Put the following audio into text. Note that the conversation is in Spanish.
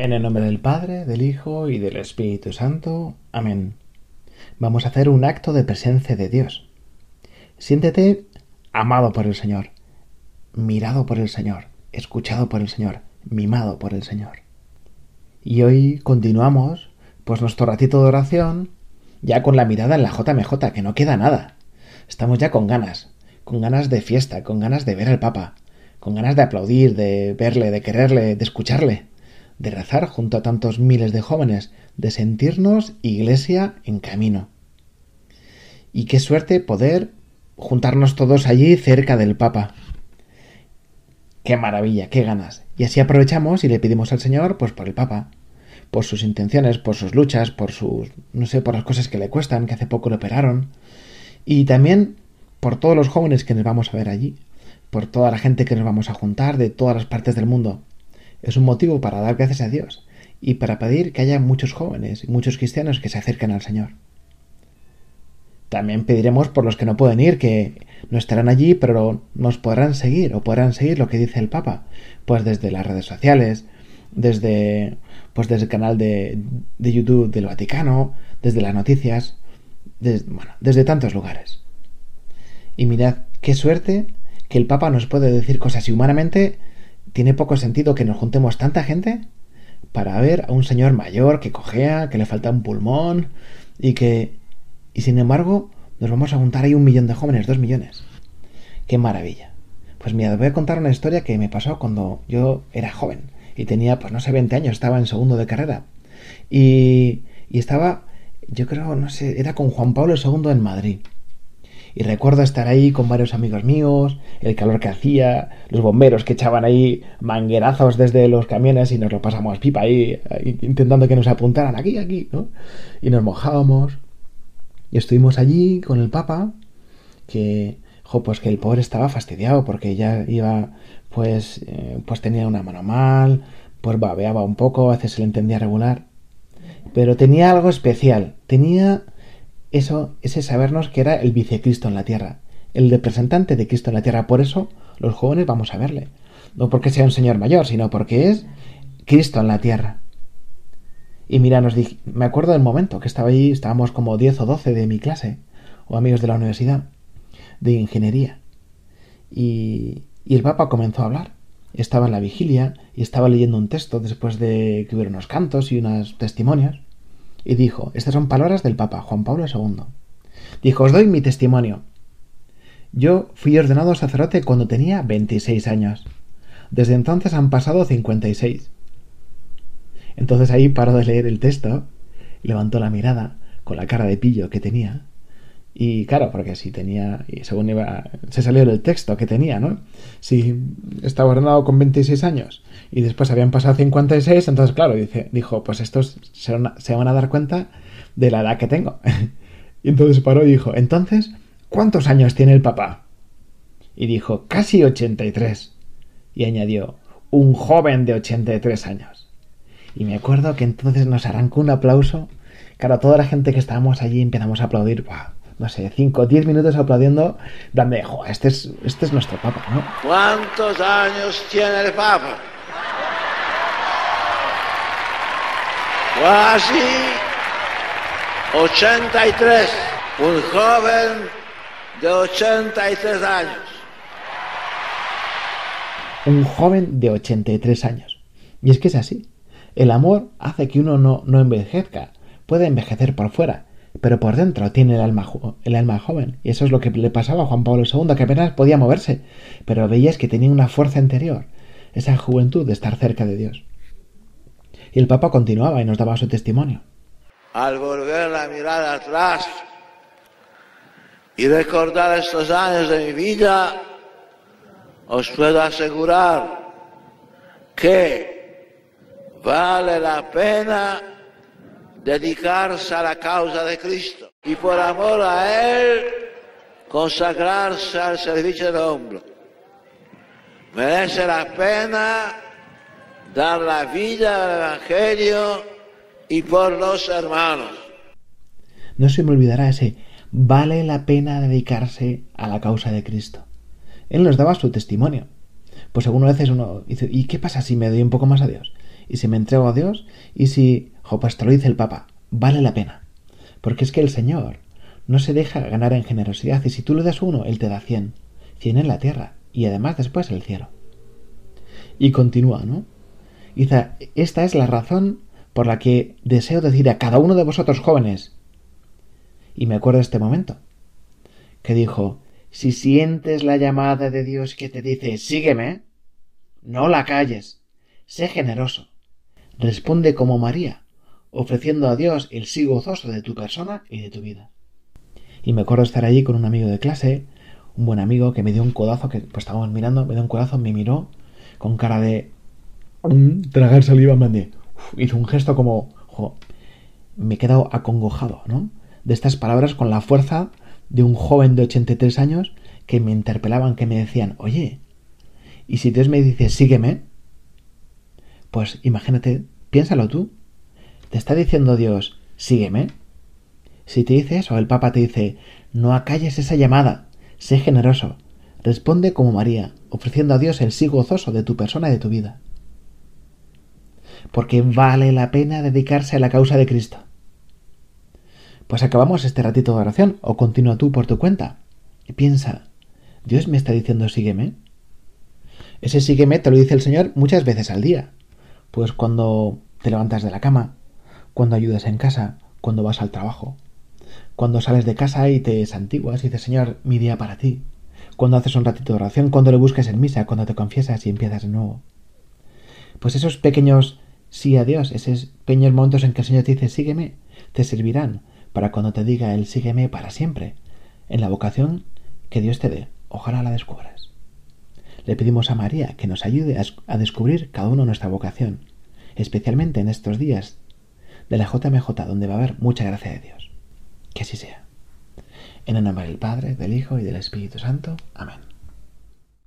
En el nombre del Padre, del Hijo y del Espíritu Santo. Amén. Vamos a hacer un acto de presencia de Dios. Siéntete amado por el Señor, mirado por el Señor, escuchado por el Señor, mimado por el Señor. Y hoy continuamos, pues nuestro ratito de oración, ya con la mirada en la JMJ, que no queda nada. Estamos ya con ganas, con ganas de fiesta, con ganas de ver al Papa, con ganas de aplaudir, de verle, de quererle, de escucharle de rezar junto a tantos miles de jóvenes, de sentirnos iglesia en camino. Y qué suerte poder juntarnos todos allí cerca del Papa. Qué maravilla, qué ganas. Y así aprovechamos y le pedimos al Señor, pues por el Papa, por sus intenciones, por sus luchas, por sus, no sé, por las cosas que le cuestan, que hace poco le operaron. Y también por todos los jóvenes que nos vamos a ver allí, por toda la gente que nos vamos a juntar de todas las partes del mundo es un motivo para dar gracias a Dios y para pedir que haya muchos jóvenes y muchos cristianos que se acerquen al Señor. También pediremos por los que no pueden ir, que no estarán allí, pero nos podrán seguir o podrán seguir lo que dice el Papa, pues desde las redes sociales, desde pues desde el canal de, de YouTube del Vaticano, desde las noticias, bueno, desde tantos lugares. Y mirad qué suerte que el Papa nos puede decir cosas y humanamente tiene poco sentido que nos juntemos tanta gente para ver a un señor mayor que cojea, que le falta un pulmón y que... Y sin embargo, nos vamos a juntar ahí un millón de jóvenes, dos millones. ¡Qué maravilla! Pues mira, voy a contar una historia que me pasó cuando yo era joven y tenía, pues no sé, 20 años, estaba en segundo de carrera. Y, y estaba, yo creo, no sé, era con Juan Pablo II en Madrid. Y recuerdo estar ahí con varios amigos míos, el calor que hacía, los bomberos que echaban ahí manguerazos desde los camiones y nos lo pasamos pipa ahí, intentando que nos apuntaran aquí, aquí, ¿no? Y nos mojábamos. Y estuvimos allí con el Papa, que, jo, pues que el pobre estaba fastidiado porque ya iba, pues, eh, pues tenía una mano mal, pues babeaba un poco, a veces se le entendía regular. Pero tenía algo especial, tenía eso, ese sabernos que era el vicecristo en la tierra, el representante de Cristo en la tierra. Por eso los jóvenes vamos a verle. No porque sea un señor mayor, sino porque es Cristo en la tierra. Y mira, nos dije, me acuerdo del momento que estaba allí, estábamos como 10 o 12 de mi clase, o amigos de la universidad, de ingeniería. Y, y el Papa comenzó a hablar. Estaba en la vigilia y estaba leyendo un texto después de que hubiera unos cantos y unos testimonios y dijo, estas son palabras del Papa Juan Pablo II. Dijo, os doy mi testimonio. Yo fui ordenado sacerdote cuando tenía 26 años. Desde entonces han pasado 56. Entonces ahí paró de leer el texto, levantó la mirada con la cara de pillo que tenía y claro, porque si tenía, y según iba, se salió del texto que tenía, ¿no? Si estaba ordenado con 26 años y después habían pasado 56, entonces claro, dice, dijo, pues estos se van, a, dar cuenta de la edad que tengo. y entonces paró y dijo, entonces, ¿cuántos años tiene el papá? Y dijo, casi 83. Y añadió, un joven de 83 años. Y me acuerdo que entonces nos arrancó un aplauso. Claro, toda la gente que estábamos allí empezamos a aplaudir. ¡Wow! No sé, 5 o 10 minutos aplaudiendo, dame, este es, este es nuestro Papa, ¿no? ¿Cuántos años tiene el Papa? Casi 83, un joven de 83 años. Un joven de 83 años. Y es que es así. El amor hace que uno no, no envejezca. Puede envejecer por fuera, pero por dentro tiene el alma, el alma joven. Y eso es lo que le pasaba a Juan Pablo II, que apenas podía moverse, pero veías que tenía una fuerza interior, esa juventud de estar cerca de Dios. Y el Papa continuaba y nos daba su testimonio. Al volver la mirada atrás y recordar estos años de mi vida, os puedo asegurar que vale la pena dedicarse a la causa de Cristo y por amor a Él consagrarse al servicio del hombre. Merece la pena dar la vida al Evangelio y por los hermanos. No se me olvidará ese vale la pena dedicarse a la causa de Cristo. Él nos daba su testimonio. Pues algunas veces uno dice, ¿y qué pasa si me doy un poco más a Dios? y si me entrego a Dios y si, jo, te lo dice el Papa, vale la pena. Porque es que el Señor no se deja ganar en generosidad y si tú le das uno, Él te da cien. Cien en la tierra y además después el cielo. Y continúa, ¿no? Dice, esta es la razón por la que deseo decir a cada uno de vosotros jóvenes, y me acuerdo de este momento, que dijo, si sientes la llamada de Dios que te dice, sígueme, no la calles, sé generoso, responde como María, ofreciendo a Dios el sí gozoso de tu persona y de tu vida. Y me acuerdo estar allí con un amigo de clase, un buen amigo que me dio un codazo, que pues estábamos mirando, me dio un codazo, me miró con cara de tragar saliva, me hizo un gesto como, me he quedado acongojado, ¿no? De estas palabras con la fuerza de un joven de 83 años que me interpelaban, que me decían, oye, ¿y si Dios me dice, sígueme? Pues imagínate, piénsalo tú. Te está diciendo Dios, sígueme. Si te dice eso, el Papa te dice, no acalles esa llamada, sé generoso, responde como María, ofreciendo a Dios el sí gozoso de tu persona y de tu vida. Porque vale la pena dedicarse a la causa de Cristo. Pues acabamos este ratito de oración o continúa tú por tu cuenta. Y piensa, Dios me está diciendo sígueme. Ese sígueme te lo dice el Señor muchas veces al día. Pues cuando te levantas de la cama, cuando ayudas en casa, cuando vas al trabajo, cuando sales de casa y te santiguas y dices, Señor, mi día para ti, cuando haces un ratito de oración, cuando le busques en misa, cuando te confiesas y empiezas de nuevo. Pues esos pequeños sí a Dios, esos pequeños momentos en que el Señor te dice, sígueme, te servirán para cuando te diga Él, sígueme para siempre, en la vocación que Dios te dé. Ojalá la descubras. Le pedimos a María que nos ayude a descubrir cada uno nuestra vocación, especialmente en estos días de la JMJ, donde va a haber mucha gracia de Dios. Que así sea. En el nombre del Padre, del Hijo y del Espíritu Santo. Amén.